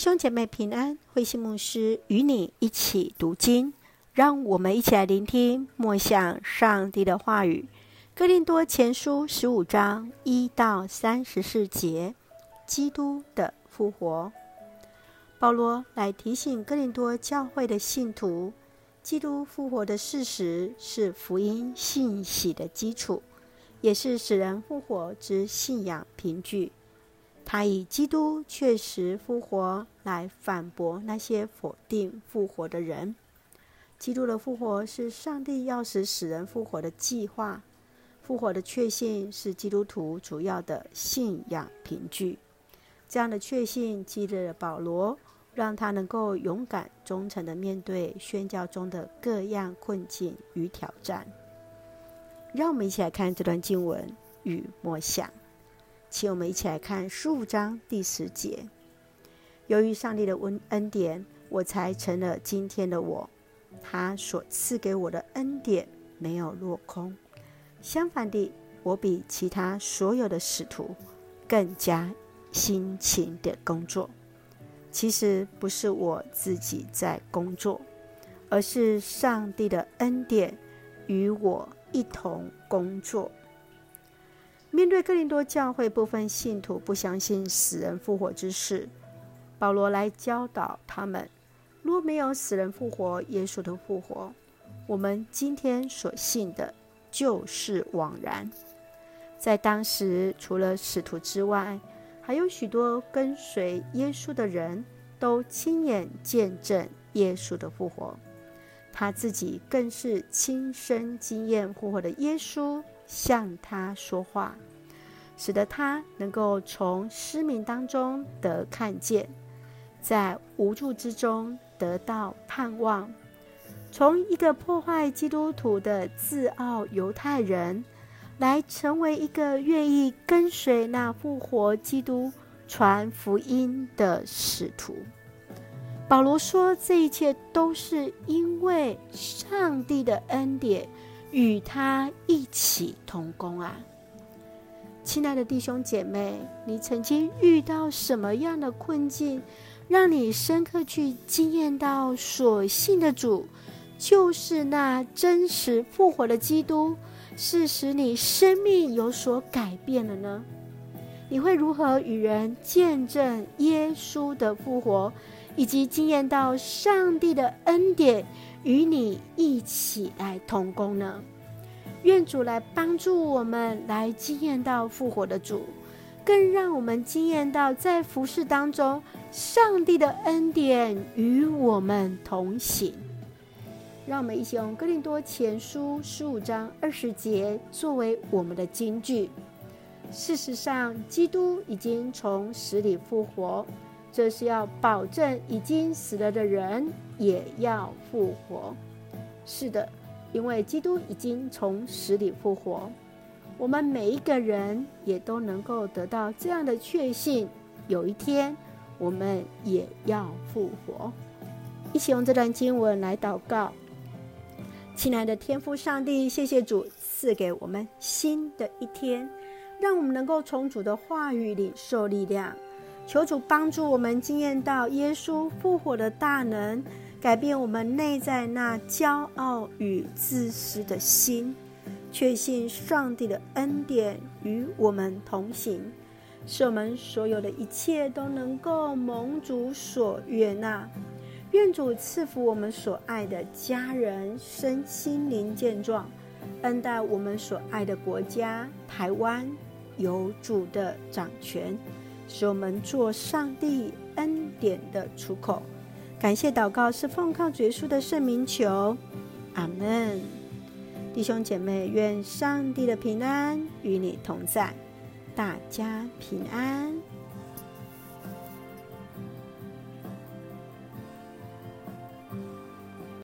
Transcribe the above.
兄姐妹平安，慧馨牧师与你一起读经，让我们一起来聆听默想上帝的话语。哥林多前书十五章一到三十四节，基督的复活。保罗来提醒哥林多教会的信徒，基督复活的事实是福音信息的基础，也是使人复活之信仰凭据。他以基督确实复活来反驳那些否定复活的人。基督的复活是上帝要使死人复活的计划。复活的确信是基督徒主要的信仰凭据。这样的确信激励了保罗，让他能够勇敢忠诚地面对宣教中的各样困境与挑战。让我们一起来看这段经文与默想。请我们一起来看十五章第十节。由于上帝的恩恩典，我才成了今天的我。他所赐给我的恩典没有落空，相反地，我比其他所有的使徒更加辛勤的工作。其实不是我自己在工作，而是上帝的恩典与我一同工作。面对哥林多教会部分信徒不相信死人复活之事，保罗来教导他们：若没有死人复活，耶稣的复活，我们今天所信的就是枉然。在当时，除了使徒之外，还有许多跟随耶稣的人都亲眼见证耶稣的复活，他自己更是亲身经验复活的耶稣。向他说话，使得他能够从失明当中得看见，在无助之中得到盼望，从一个破坏基督徒的自傲犹太人，来成为一个愿意跟随那复活基督传福音的使徒。保罗说：“这一切都是因为上帝的恩典。”与他一起同工啊，亲爱的弟兄姐妹，你曾经遇到什么样的困境，让你深刻去惊艳到所信的主就是那真实复活的基督，是使你生命有所改变了呢？你会如何与人见证耶稣的复活，以及惊艳到上帝的恩典？与你一起来同工呢？愿主来帮助我们来经验到复活的主，更让我们经验到在服饰当中，上帝的恩典与我们同行。让我们一起用哥林多前书十五章二十节作为我们的金句。事实上，基督已经从死里复活。这是要保证已经死了的人也要复活。是的，因为基督已经从死里复活，我们每一个人也都能够得到这样的确信：有一天我们也要复活。一起用这段经文来祷告。亲爱的天父上帝，谢谢主赐给我们新的一天，让我们能够从主的话语里受力量。求主帮助我们经验到耶稣复活的大能，改变我们内在那骄傲与自私的心，确信上帝的恩典与我们同行，使我们所有的一切都能够蒙主所悦纳。愿主赐福我们所爱的家人身心灵健壮，恩待我们所爱的国家台湾有主的掌权。使我们做上帝恩典的出口，感谢祷告是奉靠主耶稣的圣名求，阿门。弟兄姐妹，愿上帝的平安与你同在，大家平安。